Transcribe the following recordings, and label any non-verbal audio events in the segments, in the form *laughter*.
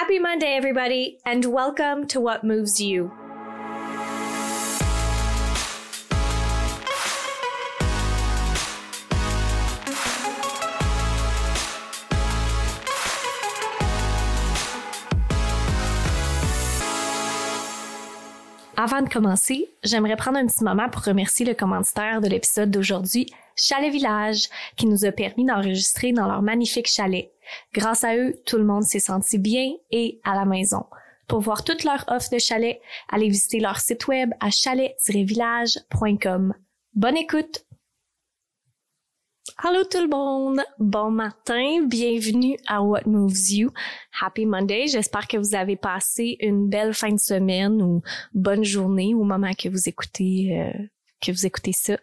Happy Monday, everybody, and welcome to What Moves You. Avant de commencer, j'aimerais prendre un petit moment pour remercier le commanditaire de l'épisode d'aujourd'hui, Chalet Village, qui nous a permis d'enregistrer dans leur magnifique chalet. Grâce à eux, tout le monde s'est senti bien et à la maison. Pour voir toute leur offre de chalet, allez visiter leur site web à chalet-village.com. Bonne écoute! Allô tout le monde! Bon matin, bienvenue à What Moves You. Happy Monday, j'espère que vous avez passé une belle fin de semaine ou bonne journée au moment que vous écoutez euh, que vous écoutez ça.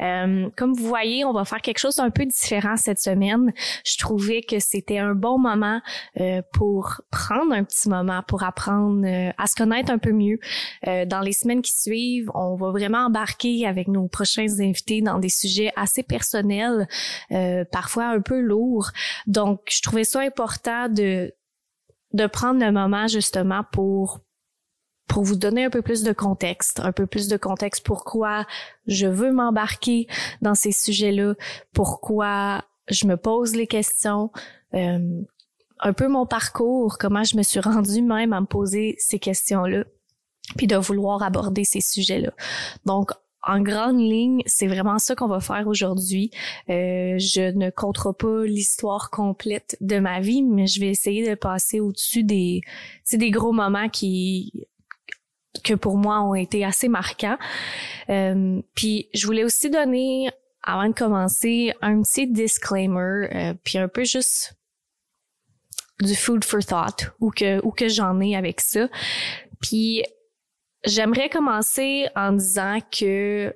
Euh, comme vous voyez, on va faire quelque chose d'un peu différent cette semaine. Je trouvais que c'était un bon moment euh, pour prendre un petit moment pour apprendre euh, à se connaître un peu mieux. dans les semaines qui suivent, on va vraiment embarquer avec nos prochains invités dans des sujets assez personnels, parfois un peu lourds. Donc, je trouvais ça important de de prendre le moment justement pour pour vous donner un peu plus de contexte, un peu plus de contexte pourquoi je veux m'embarquer dans ces sujets-là, pourquoi je me pose les questions, euh, un peu mon parcours, comment je me suis rendue même à me poser ces questions-là, puis de vouloir aborder ces sujets-là. Donc, en grande ligne, c'est vraiment ça qu'on va faire aujourd'hui. Euh, je ne compterai pas l'histoire complète de ma vie, mais je vais essayer de passer au-dessus des, des gros moments qui que pour moi ont été assez marquants. Euh, puis je voulais aussi donner, avant de commencer, un petit disclaimer, euh, puis un peu juste du food for thought, ou que, ou que j'en ai avec ça. Puis j'aimerais commencer en disant que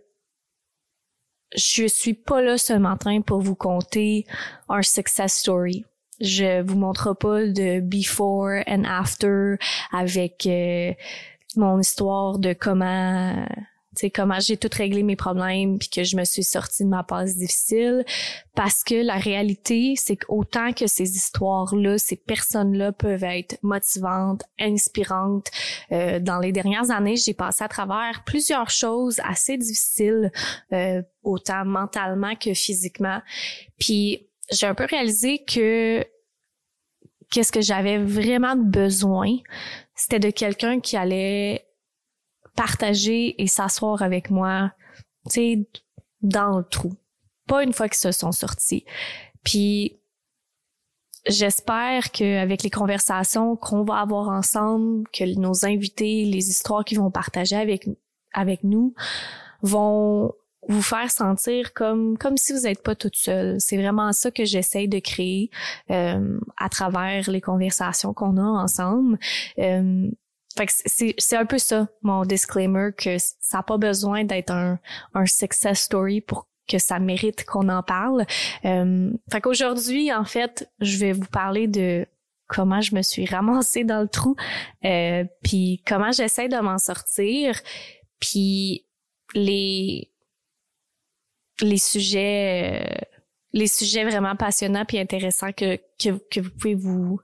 je suis pas là ce matin pour vous conter un success story. Je vous montre pas de before and after avec euh, mon histoire de comment sais comment j'ai tout réglé mes problèmes puis que je me suis sortie de ma passe difficile. Parce que la réalité c'est qu'autant que ces histoires là ces personnes là peuvent être motivantes inspirantes euh, dans les dernières années j'ai passé à travers plusieurs choses assez difficiles euh, autant mentalement que physiquement. Puis j'ai un peu réalisé que qu'est-ce que j'avais vraiment besoin c'était de quelqu'un qui allait partager et s'asseoir avec moi, tu sais, dans le trou. Pas une fois qu'ils se sont sortis. Puis j'espère qu'avec les conversations qu'on va avoir ensemble, que nos invités, les histoires qu'ils vont partager avec avec nous vont vous faire sentir comme comme si vous n'êtes pas toute seule. C'est vraiment ça que j'essaye de créer euh, à travers les conversations qu'on a ensemble. Euh, fait que c'est, c'est un peu ça, mon disclaimer, que ça n'a pas besoin d'être un, un success story pour que ça mérite qu'on en parle. Euh, fait qu'aujourd'hui, en fait, je vais vous parler de comment je me suis ramassée dans le trou, euh, puis comment j'essaie de m'en sortir, puis les les sujets euh, les sujets vraiment passionnants puis intéressants que, que, vous pouvez vous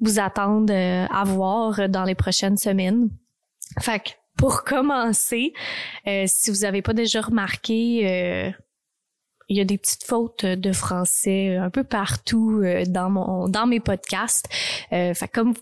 vous attendre euh, à voir dans les prochaines semaines. Fait que pour *laughs* commencer, euh, si vous avez pas déjà remarqué, il y a des petites fautes de français un peu partout dans mon dans mes podcasts. fait comme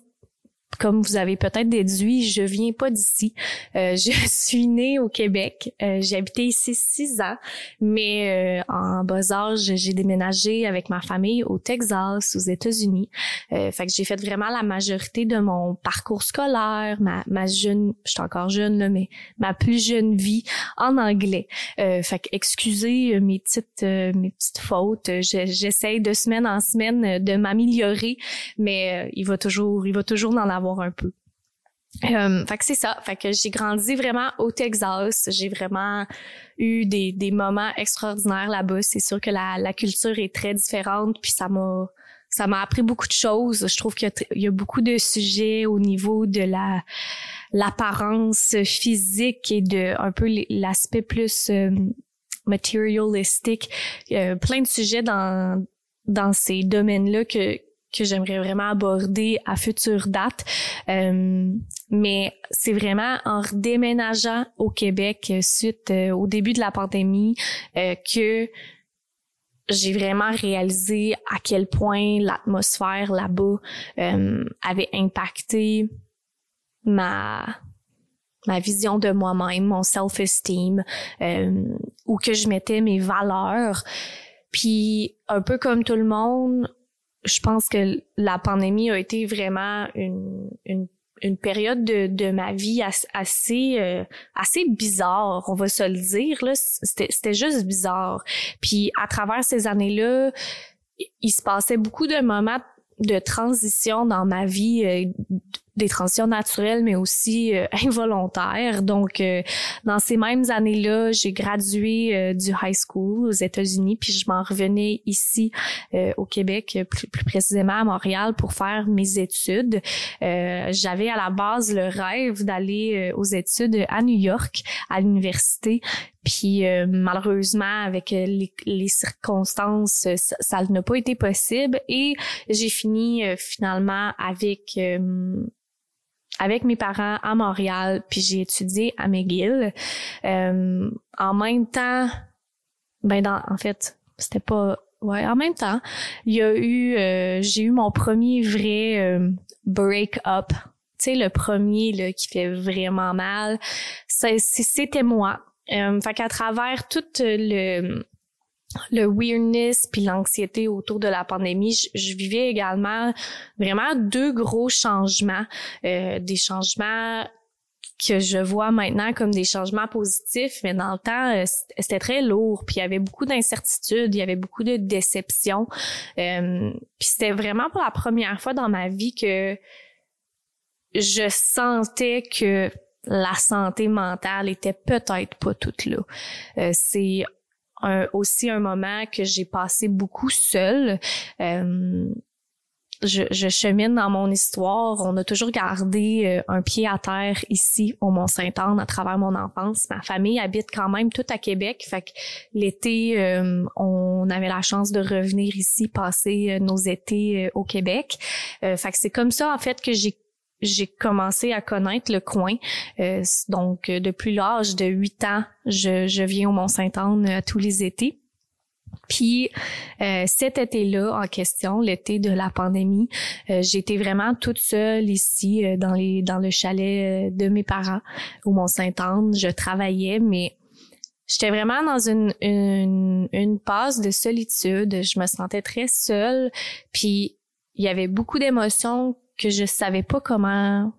comme vous avez peut-être déduit, je viens pas d'ici. Euh, je *laughs* suis née au Québec. Euh, j'ai habité ici six ans, mais euh, en bas âge, j'ai déménagé avec ma famille au Texas, aux États-Unis. fait que j'ai fait vraiment la majorité de mon parcours scolaire, ma, ma jeune, je suis encore jeune là, mais ma plus jeune vie en anglais. fait que excusez mes petites mes petites fautes. J'essaye de semaine en semaine de m'améliorer, mais il va toujours il va toujours en avoir un peu. Euh, fait que c'est ça. Fait que j'ai grandi vraiment au Texas. J'ai vraiment eu des, des moments extraordinaires là-bas. C'est sûr que la, la culture est très différente, puis ça m'a ça m'a appris beaucoup de choses. Je trouve qu'il y, a beaucoup de sujets au niveau de la l'apparence physique et de un peu l'aspect plus euh, matérialistique. plein de sujets dans dans ces domaines-là que que j'aimerais vraiment aborder à future date. Euh, mais c'est vraiment en redéménageant au Québec suite au début de la pandémie que j'ai vraiment réalisé à quel point l'atmosphère là-bas avait impacté ma ma vision de moi-même, mon self-esteem, euh, où que je mettais mes valeurs. Puis un peu comme tout le monde, je pense que la pandémie a été vraiment une, une, une période de, de ma vie assez euh, assez bizarre, on va se le dire là, c'était juste bizarre. Puis à travers ces années-là, il se passait beaucoup de moments de transition dans ma vie euh, des transitions naturelles, mais aussi euh, *laughs* involontaires. Donc, euh, dans ces mêmes années-là, j'ai gradué euh, du high school aux États-Unis, puis je m'en revenais ici au Québec, plus, plus, précisément à Montréal, pour faire mes études. J'avais à la base le rêve d'aller aux études à New York, à l'université. Puis malheureusement, avec les, les circonstances, ça, ça n'a pas été possible et j'ai fini finalement avec avec mes parents à Montréal, puis j'ai étudié à McGill. Euh, en même temps, ben dans, en fait, c'était pas ouais, en même temps, il y a eu euh, j'ai eu mon premier vrai euh, break-up. Tu sais le premier là qui fait vraiment mal, c'était moi. Euh, fait qu'à travers tout le le weirdness puis l'anxiété autour de la pandémie, je, vivais également vraiment deux gros changements, euh, des changements que je vois maintenant comme des changements positifs, mais dans le temps, euh, c'était très lourd, puis il y avait beaucoup d'incertitudes, il y avait beaucoup de déceptions. Euh, puis c'était vraiment pour la première fois dans ma vie que je sentais que la santé mentale était peut-être pas toute là. Euh, c'est aussi un moment que j'ai passé beaucoup seule. Euh, je, je, chemine dans mon histoire. On a toujours gardé euh, un pied à terre ici au Mont-Saint-Anne à travers mon enfance. Ma famille habite quand même tout à Québec. Fait que l'été, euh, on avait la chance de revenir ici, passer nos étés au Québec. fait que c'est comme ça en fait que j'ai j'ai commencé à connaître le coin. Euh, donc, euh, depuis l'âge de 8 ans, je, je viens au Mont-Saint-Anne euh, tous les étés. Puis cet été-là en question, l'été de la pandémie, j'étais vraiment toute seule ici dans les dans le chalet de mes parents au Mont-Saint-Anne. Je travaillais, mais j'étais vraiment dans une, une une phase de solitude. Je me sentais très seule. Puis il y avait beaucoup d'émotions que je savais pas comment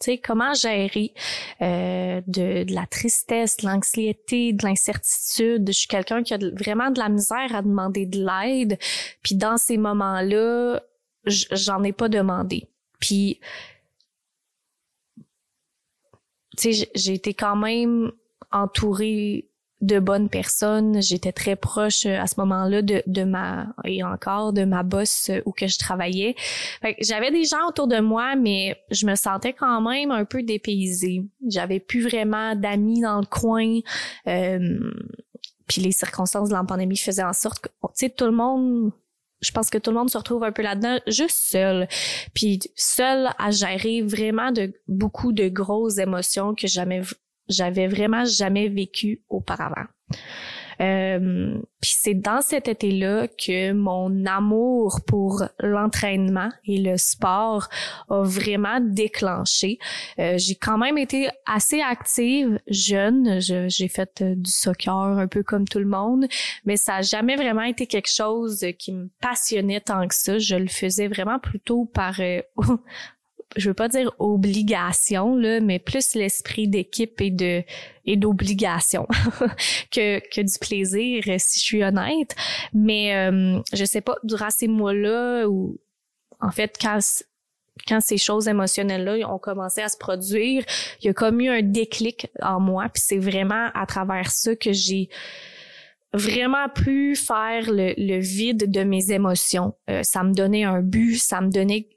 tu sais comment gérer euh, de, de, la tristesse, de l'anxiété, de l'incertitude. Je suis quelqu'un qui a vraiment de la misère à demander de l'aide. Puis dans ces moments-là, j'en ai pas demandé. Puis tu sais, j'ai été quand même entourée de bonnes personnes. J'étais très proche euh, à ce moment-là de, de ma et encore de ma boss euh, où que je travaillais. J'avais des gens autour de moi, mais je me sentais quand même un peu dépaysée. J'avais plus vraiment d'amis dans le coin. Euh, puis les circonstances de la pandémie faisaient en sorte que, tu sais, tout le monde je pense que tout le monde se retrouve un peu là-dedans, juste seul. Puis seul à gérer vraiment de beaucoup de grosses émotions que jamais j'avais vraiment jamais vécu auparavant. Euh, puis c'est dans cet été-là que mon amour pour l'entraînement et le sport a vraiment déclenché. Euh, j'ai quand même été assez active jeune. j'ai fait euh, du soccer un peu comme tout le monde, mais ça a jamais vraiment été quelque chose qui me passionnait tant que ça. Je le faisais vraiment plutôt par *laughs* je veux pas dire obligation là, mais plus l'esprit d'équipe et de et d'obligation *laughs* que que du plaisir si je suis honnête. Mais euh, je sais pas durant ces mois-là ou en fait quand quand ces choses émotionnelles-là ont commencé à se produire, il y a comme eu un déclic en moi, puis c'est vraiment à travers ça que j'ai vraiment pu faire le, le, vide de mes émotions. Euh, ça me donnait un but, ça me donnait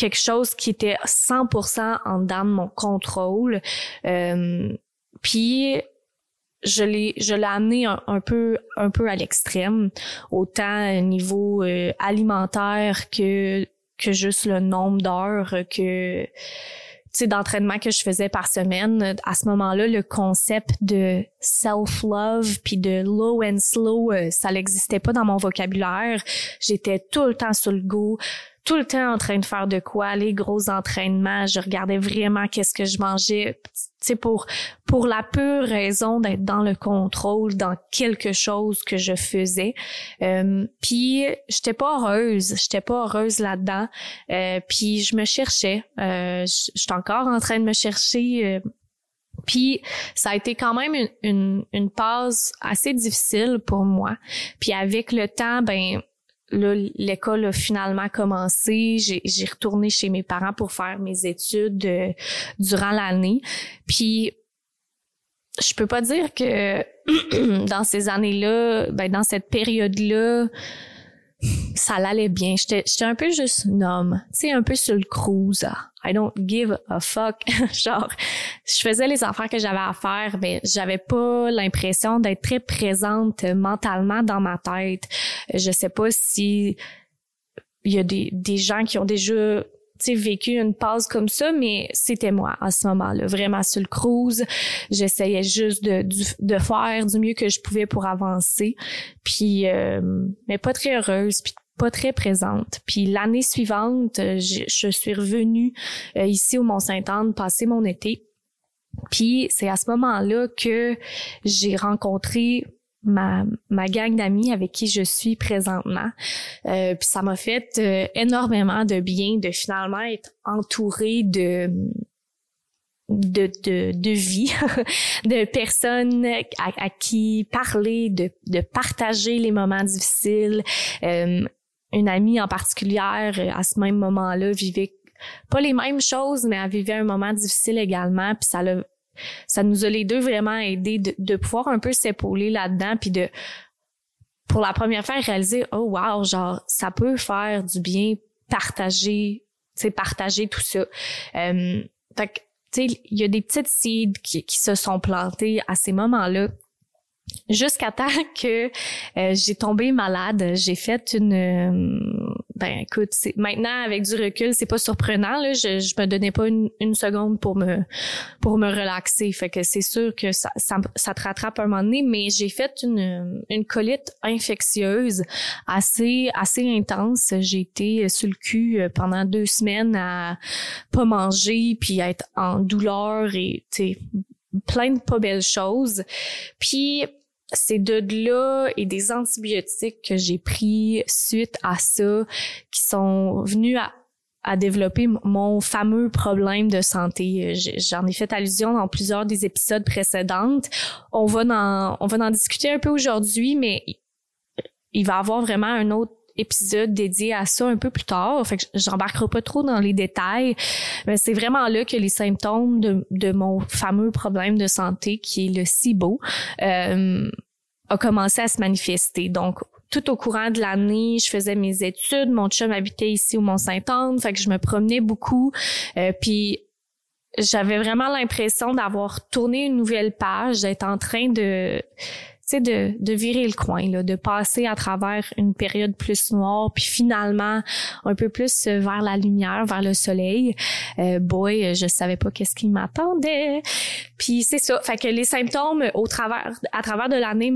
quelque chose qui était 100% en dedans de mon contrôle. Euh, puis je l'ai je l'ai amené un, peu un peu à l'extrême autant au niveau euh, alimentaire que que juste le nombre d'heures que tu d'entraînement que je faisais par semaine. À ce moment-là le concept de self love puis de low and slow euh, ça n'existait pas dans mon vocabulaire. J'étais tout le temps sur le goût tout le temps en train de faire de quoi, les gros entraînements, je regardais vraiment qu'est-ce que je mangeais, tu pour pour la pure raison d'être dans le contrôle dans quelque chose que je faisais. Euh, puis j'étais pas heureuse, j'étais pas heureuse là-dedans. Euh, puis je me cherchais, euh, j'étais encore en train de me chercher. Euh, puis ça a été quand même une, une, une passe assez difficile pour moi. Puis avec le temps, ben l'école a finalement commencé. J'ai retourné chez mes parents pour faire mes études euh, durant l'année. Puis, je peux pas dire que *clears throat* dans ces années-là, ben dans cette période-là, ça allait bien. J'étais un peu juste un homme, tu sais, un peu sur le cruise. I don't give a fuck. *laughs* Genre, je faisais les affaires que j'avais à faire, mais j'avais pas l'impression d'être très présente mentalement dans ma tête. Je sais pas si il y a des, des gens qui ont déjà vécu une pause comme ça, mais c'était moi à ce moment-là, vraiment sur le cruise. J'essayais juste de, de, faire du mieux que je pouvais pour avancer, puis euh, mais pas très heureuse, puis pas très présente. Puis l'année suivante, je, je suis revenue euh, ici au Mont-Saint-Anne passer mon été. Puis c'est à ce moment-là que j'ai rencontré ma, ma gang d'amis avec qui je suis présentement. Euh, puis ça m'a fait euh, énormément de bien de finalement être entourée de de, de, de vie, *laughs* de personnes à, qui parler, de, de partager les moments difficiles. Euh, une amie en particulier à ce même moment-là vivait pas les mêmes choses, mais elle vivait un moment difficile également. Puis ça l'a ça nous a les deux vraiment aidé de, de pouvoir un peu s'épauler là-dedans puis de pour la première fois réaliser oh wow genre ça peut faire du bien partager tu sais partager tout ça euh, fait tu sais il y a des petites seeds qui, qui se sont plantées à ces moments-là jusqu'à temps *laughs* que euh, j'ai tombé malade j'ai fait une euh, ben écoute, maintenant avec du recul, c'est pas surprenant là. Je, je me donnais pas une, une, seconde pour me pour me relaxer. Fait que c'est sûr que ça, ça, ça te rattrape un moment donné. Mais j'ai fait une une colite infectieuse assez assez intense. J'ai été sur le cul euh, pendant deux semaines à pas manger puis à être en douleur et tu plein de pas belles choses. Puis c'est de là et des antibiotiques que j'ai pris suite à ça qui sont venus à, à développer mon fameux problème de santé. J'en ai fait allusion dans plusieurs des épisodes précédentes. On va en, on va en discuter un peu aujourd'hui, mais il va avoir vraiment un autre épisode dédié à ça un peu plus tard. Fait que j'embarquerai pas trop dans les détails. Mais c'est vraiment là que les symptômes de, de mon fameux problème de santé, qui est le SIBO, euh, a commencé à se manifester. Donc, tout au courant de l'année, je faisais mes études. Mon chum habitait ici au Mont-Saint-Anne, fait que je me promenais beaucoup. Euh, puis j'avais vraiment l'impression d'avoir tourné une nouvelle page, d'être en train de de, de virer le coin, là, de passer à travers une période plus noire, puis finalement un peu plus vers la lumière, vers le soleil. Euh, boy, je savais pas qu'est-ce qui m'attendait. Puis c'est ça. Fait que les symptômes au travers, à travers de l'année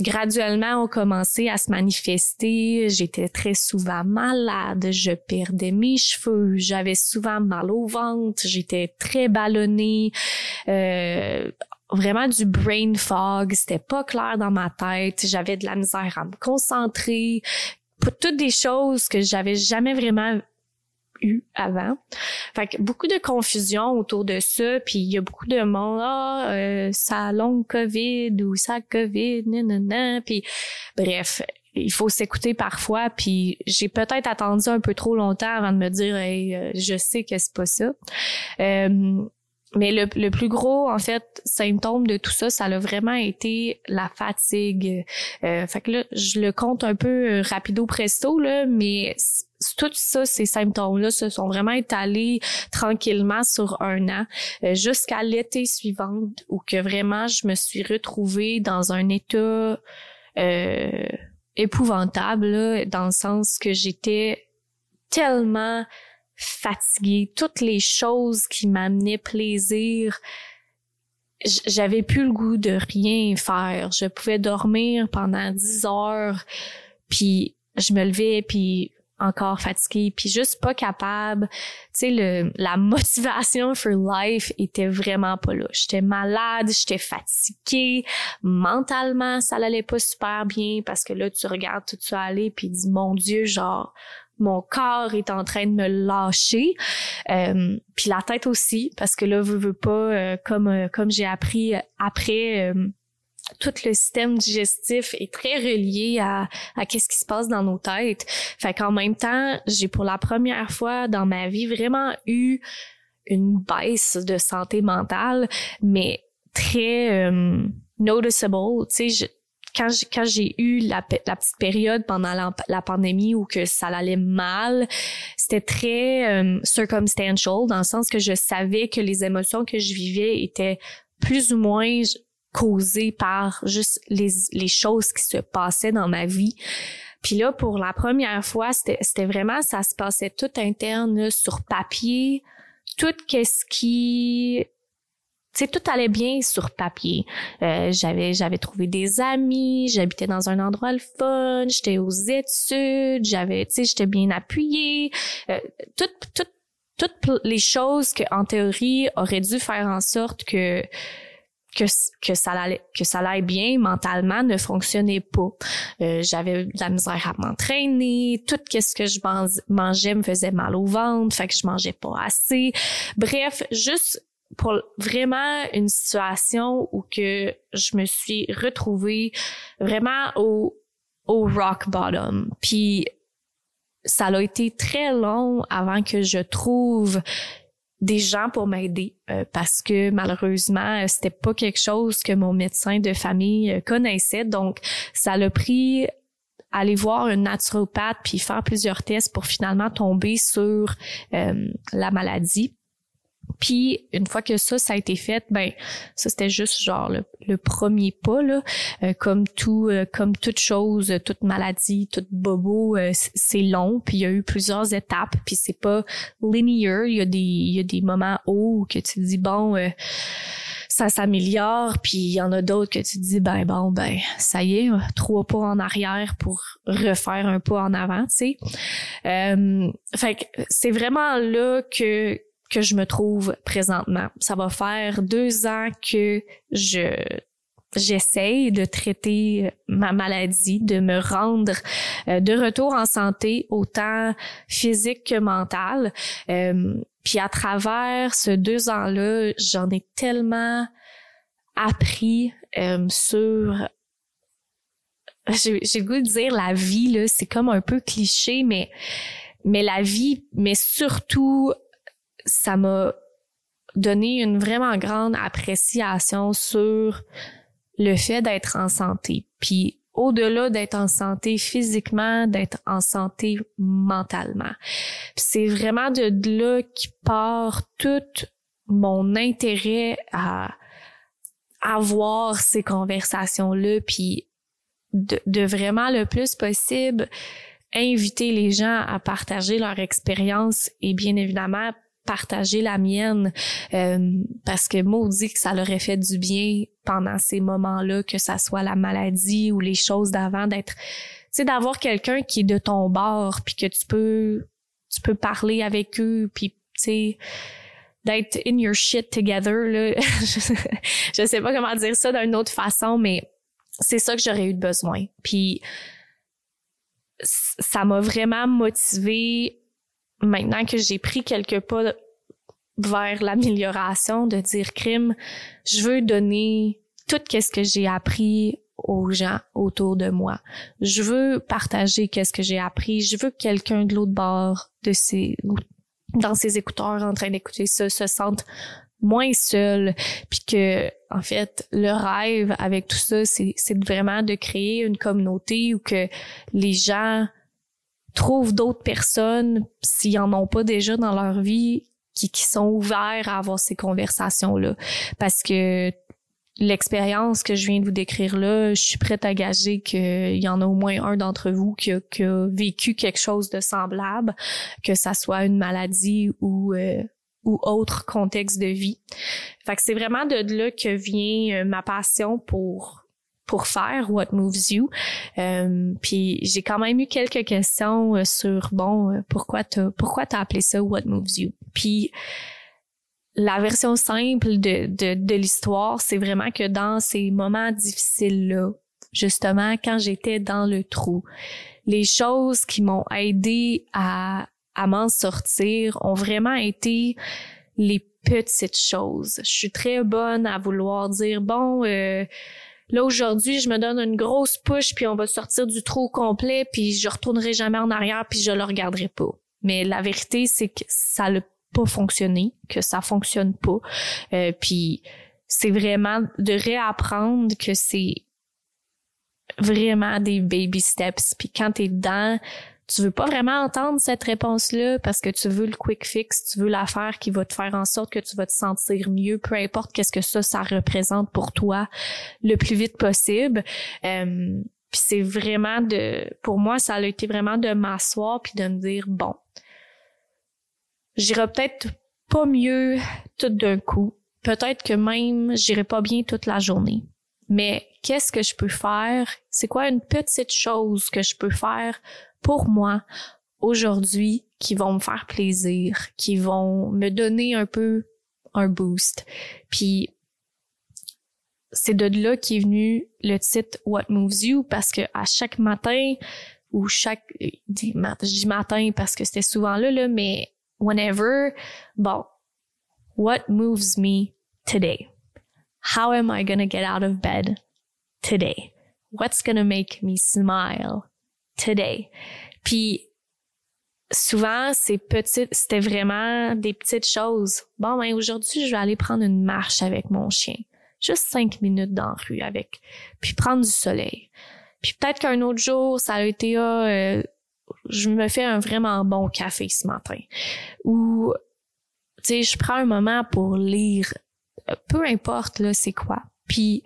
graduellement ont commencé à se manifester. J'étais très souvent malade, je perdais mes cheveux, j'avais souvent mal au ventre, j'étais très ballonnée. Euh, vraiment du brain fog, c'était pas clair dans ma tête, j'avais de la misère à me concentrer, toutes des choses que j'avais jamais vraiment eu avant. Fait que beaucoup de confusion autour de ça, puis il y a beaucoup de monde ah euh, ça long Covid ou ça Covid nanana puis bref, il faut s'écouter parfois. Puis j'ai peut-être attendu un peu trop longtemps avant de me dire hey, euh, je sais que c'est pas ça. Euh, mais le, le, plus gros, en fait, symptôme de tout ça, ça a vraiment été la fatigue. Euh, fait que là, je le compte un peu euh, rapido presto, là, mais tout ça, ces symptômes-là se sont vraiment étalés tranquillement sur un an, euh, jusqu'à l'été suivant, où que vraiment je me suis retrouvée dans un état euh, épouvantable, dans le sens que j'étais tellement fatiguée. Toutes les choses qui m'amenaient plaisir, j'avais plus le goût de rien faire. Je pouvais dormir pendant dix heures, puis je me levais, puis encore fatiguée, puis juste pas capable. Tu sais, le, la *laughs* motivation for life était vraiment pas là. J'étais malade, j'étais fatiguée, mentalement, ça allait pas super bien parce que là, tu regardes tout ça aller, puis dis, mon Dieu, genre, mon corps est en train de me lâcher euh, puis la tête aussi parce que là veux, veux pas euh, comme euh, comme j'ai appris après tout le système digestif est très relié à, à qu'est-ce qui se passe dans nos têtes. Fait qu'en même temps, j'ai pour la première fois dans ma vie vraiment eu une baisse de santé mentale, mais très euh, noticeable. Tu sais, quand j'ai, quand j'ai eu la, petite période pendant la, pandémie où que ça allait mal, c'était très euh, circumstantial dans le sens que je savais que les émotions que je vivais étaient plus ou moins causé par juste les, les choses qui se passaient dans ma vie. Puis là, pour la première fois, c'était vraiment, ça se passait tout interne sur papier, tout qu'est-ce qui sais, tout allait bien sur papier. Euh, j'avais j'avais trouvé des amis, j'habitais dans un endroit le fun, j'étais aux études, j'avais tu sais, j'étais bien appuyée. Euh, toutes toutes toutes les choses que en théorie auraient dû faire en sorte que que, que ça allait que ça allait bien mentalement ne fonctionnait pas. Euh, j'avais de la misère à m'entraîner, tout ce que je mangeais me faisait mal au ventre, fait que je mangeais pas assez. Bref, juste pour vraiment une situation où que je me suis retrouvée vraiment au au rock bottom. Puis ça a été très long avant que je trouve des gens pour m'aider euh, parce que malheureusement c'était pas quelque chose que mon médecin de famille euh, connaissait donc ça l'a pris aller voir un naturopathe puis faire plusieurs tests pour finalement tomber sur euh, la maladie puis une fois que ça, ça a été fait, ben ça c'était juste genre le, premier pas là. Euh, comme tout, euh, comme toute chose, toute maladie, toute bobo, euh, c'est long. Puis il y a eu plusieurs étapes. Puis c'est pas linear. Il y a des, il y a des moments hauts que tu dis bon. ça s'améliore, puis il y en a d'autres que tu dis ben bon ben ça y est, trois pas en arrière pour refaire un pas en avant, tu sais. fait que c'est vraiment là que que je me trouve présentement. Ça va faire deux ans que je j'essaye de traiter ma maladie, de me rendre euh, de retour en santé, autant physique que mentale. Euh, puis à travers ce deux ans-là, j'en ai tellement appris euh, sur j'ai le goût de dire la vie là, c'est comme un peu cliché, mais mais la vie, mais surtout ça m'a donné une vraiment grande appréciation sur le fait d'être en santé. Puis au-delà d'être en santé physiquement, d'être en santé mentalement. C'est vraiment de là qui part tout mon intérêt à avoir ces conversations-là, puis de, de, vraiment le plus possible inviter les gens à partager leur expérience et bien évidemment partager la mienne euh, parce que maudit que ça leur fait du bien pendant ces moments-là, que ça soit la maladie ou les choses d'avant, d'être, tu sais, d'avoir quelqu'un qui est de ton bord, puis que tu peux, tu peux parler avec eux, puis tu sais, d'être in your shit together là. *laughs* je sais pas comment dire ça d'une autre façon, mais c'est ça que j'aurais eu de besoin. Puis ça m'a vraiment motivé maintenant que j'ai pris quelques pas vers l'amélioration, de dire crime, je veux donner tout ce que j'ai appris aux gens autour de moi. Je veux partager qu'est-ce que j'ai appris. Je veux que quelqu'un de l'autre bord de ses dans ses écouteurs en train d'écouter ça se sente moins seul puis que en fait le rêve avec tout ça c'est vraiment de créer une communauté où que les gens trouvent d'autres personnes, s'ils en ont pas déjà dans leur vie, qui, qui sont ouverts à avoir ces conversations-là. Parce que l'expérience que je viens de vous décrire là, je suis prête à gager qu'il y en a au moins un d'entre vous qui a, qui a, vécu quelque chose de semblable, que ça soit une maladie ou euh, ou autre contexte de vie. Fait que c'est vraiment de là que vient euh, ma passion pour pour faire What Moves You. Euh, puis j'ai quand même eu quelques questions euh, sur bon euh, pourquoi t'as pourquoi t'as appelé ça What Moves You? Puis la version simple de, de, de l'histoire, c'est vraiment que dans ces moments difficiles-là, justement, quand j'étais dans le trou, les choses qui m'ont aidé à, à m'en sortir ont vraiment été les petites choses. Je suis très bonne à vouloir dire, bon, euh, Là, aujourd'hui, je me donne une grosse push, puis on va sortir du trou complet, puis je retournerai jamais en arrière, puis je le regarderai pas. Mais la vérité, c'est que ça n'a pas fonctionné, que ça fonctionne pas. Euh, puis c'est vraiment de réapprendre que c'est vraiment des baby steps. Puis quand t'es dedans, tu veux pas vraiment entendre cette réponse-là parce que tu veux le quick fix, tu veux l'affaire qui va te faire en sorte que tu vas te sentir mieux, peu importe qu'est-ce que ça, ça représente pour toi le plus vite possible. Euh, puis c'est vraiment de, pour moi, ça a été vraiment de m'asseoir puis de me dire, bon, j'irai peut-être pas mieux tout d'un coup. Peut-être que même j'irai pas bien toute la journée. Mais qu'est-ce que je peux faire? C'est quoi une petite chose que je peux faire pour moi aujourd'hui qui vont me faire plaisir, qui vont me donner un peu un boost. Puis c'est de là qu'est venu le titre What Moves You parce que à chaque matin ou chaque je dis matin parce que c'était souvent là là mais whenever bon what moves me today? How am I going to get out of bed today? What's going to make me smile Puis souvent, c'est petites, c'était vraiment des petites choses. Bon, ben aujourd'hui, je vais aller prendre une marche avec mon chien. Juste cinq minutes dans la rue avec. Puis prendre du soleil. Puis peut-être qu'un autre jour, ça a été ah, euh, je me fais un vraiment bon café ce matin. Ou tu sais, je prends un moment pour lire. Peu importe là, c'est quoi. Puis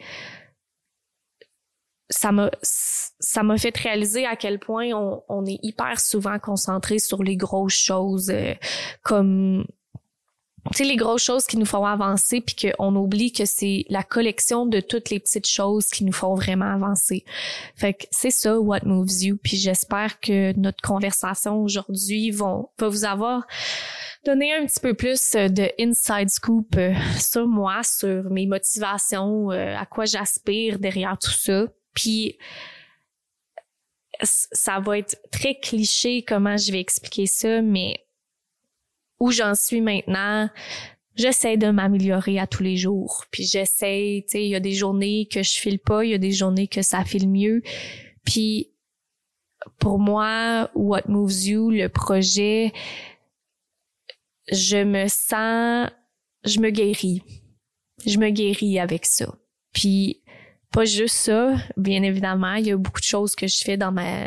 ça m'a ça m'a fait réaliser à quel point on, on, est hyper souvent concentré sur les grosses choses euh, comme tu sais les grosses choses qui nous font avancer puis qu'on oublie que c'est la collection de toutes les petites choses qui nous font vraiment avancer. Fait que c'est ça what moves you puis j'espère que notre conversation aujourd'hui vont va vous avoir donné un petit peu plus de inside scoop euh, sur moi, sur mes motivations, euh, à quoi j'aspire derrière tout ça. Puis ça va être très cliché comment je vais expliquer ça, mais où j'en suis maintenant, j'essaie de m'améliorer à tous les jours. Puis j'essaie, tu sais, il y a des journées que je file pas, il y a des journées que ça file mieux. Puis pour moi, What Moves You, le projet, je me sens, je me guéris. Je me guéris avec ça. Puis pas juste ça, bien évidemment, il y a beaucoup de choses que je fais dans ma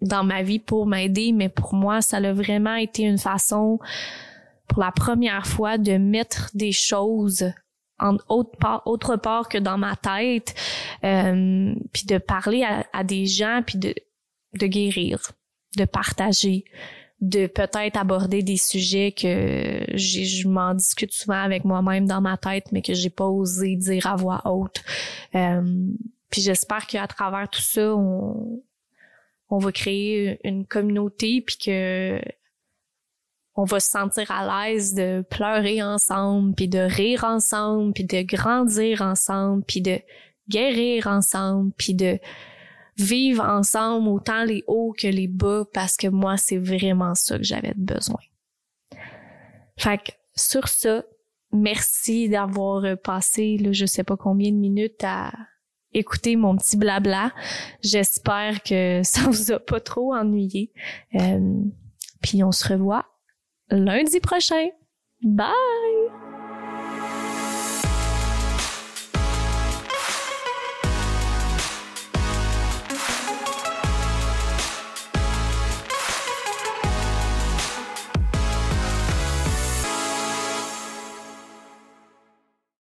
dans ma vie pour m'aider, mais pour moi, ça a vraiment été une façon pour la première fois de mettre des choses en autre part, autre part que dans ma tête, euh, puis de parler à, à, des gens, puis de, de guérir, de partager de peut-être aborder des sujets que je m'en discute souvent avec moi-même dans ma tête, mais que j'ai pas osé dire à voix haute. Euh, puis j'espère qu'à travers tout ça, on, on va créer une communauté, puis que on va se sentir à l'aise de pleurer ensemble, puis de rire ensemble, puis de grandir ensemble, puis de guérir ensemble, puis de vivre ensemble autant les hauts que les bas parce que moi, c'est vraiment ça que j'avais besoin. Fait que sur ça, merci d'avoir passé là, je sais pas combien de minutes à écouter mon petit blabla. J'espère que *laughs* ça vous a pas trop ennuyé. Euh, puis on se revoit lundi prochain. Bye!